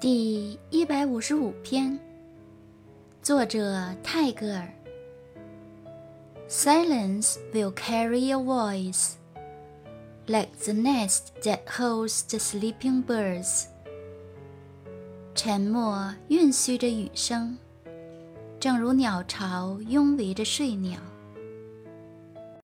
第一百五十五篇，作者泰戈尔。Silence will carry a voice, like the nest that holds the sleeping birds. 沉默蕴蓄着雨声，正如鸟巢拥围着睡鸟。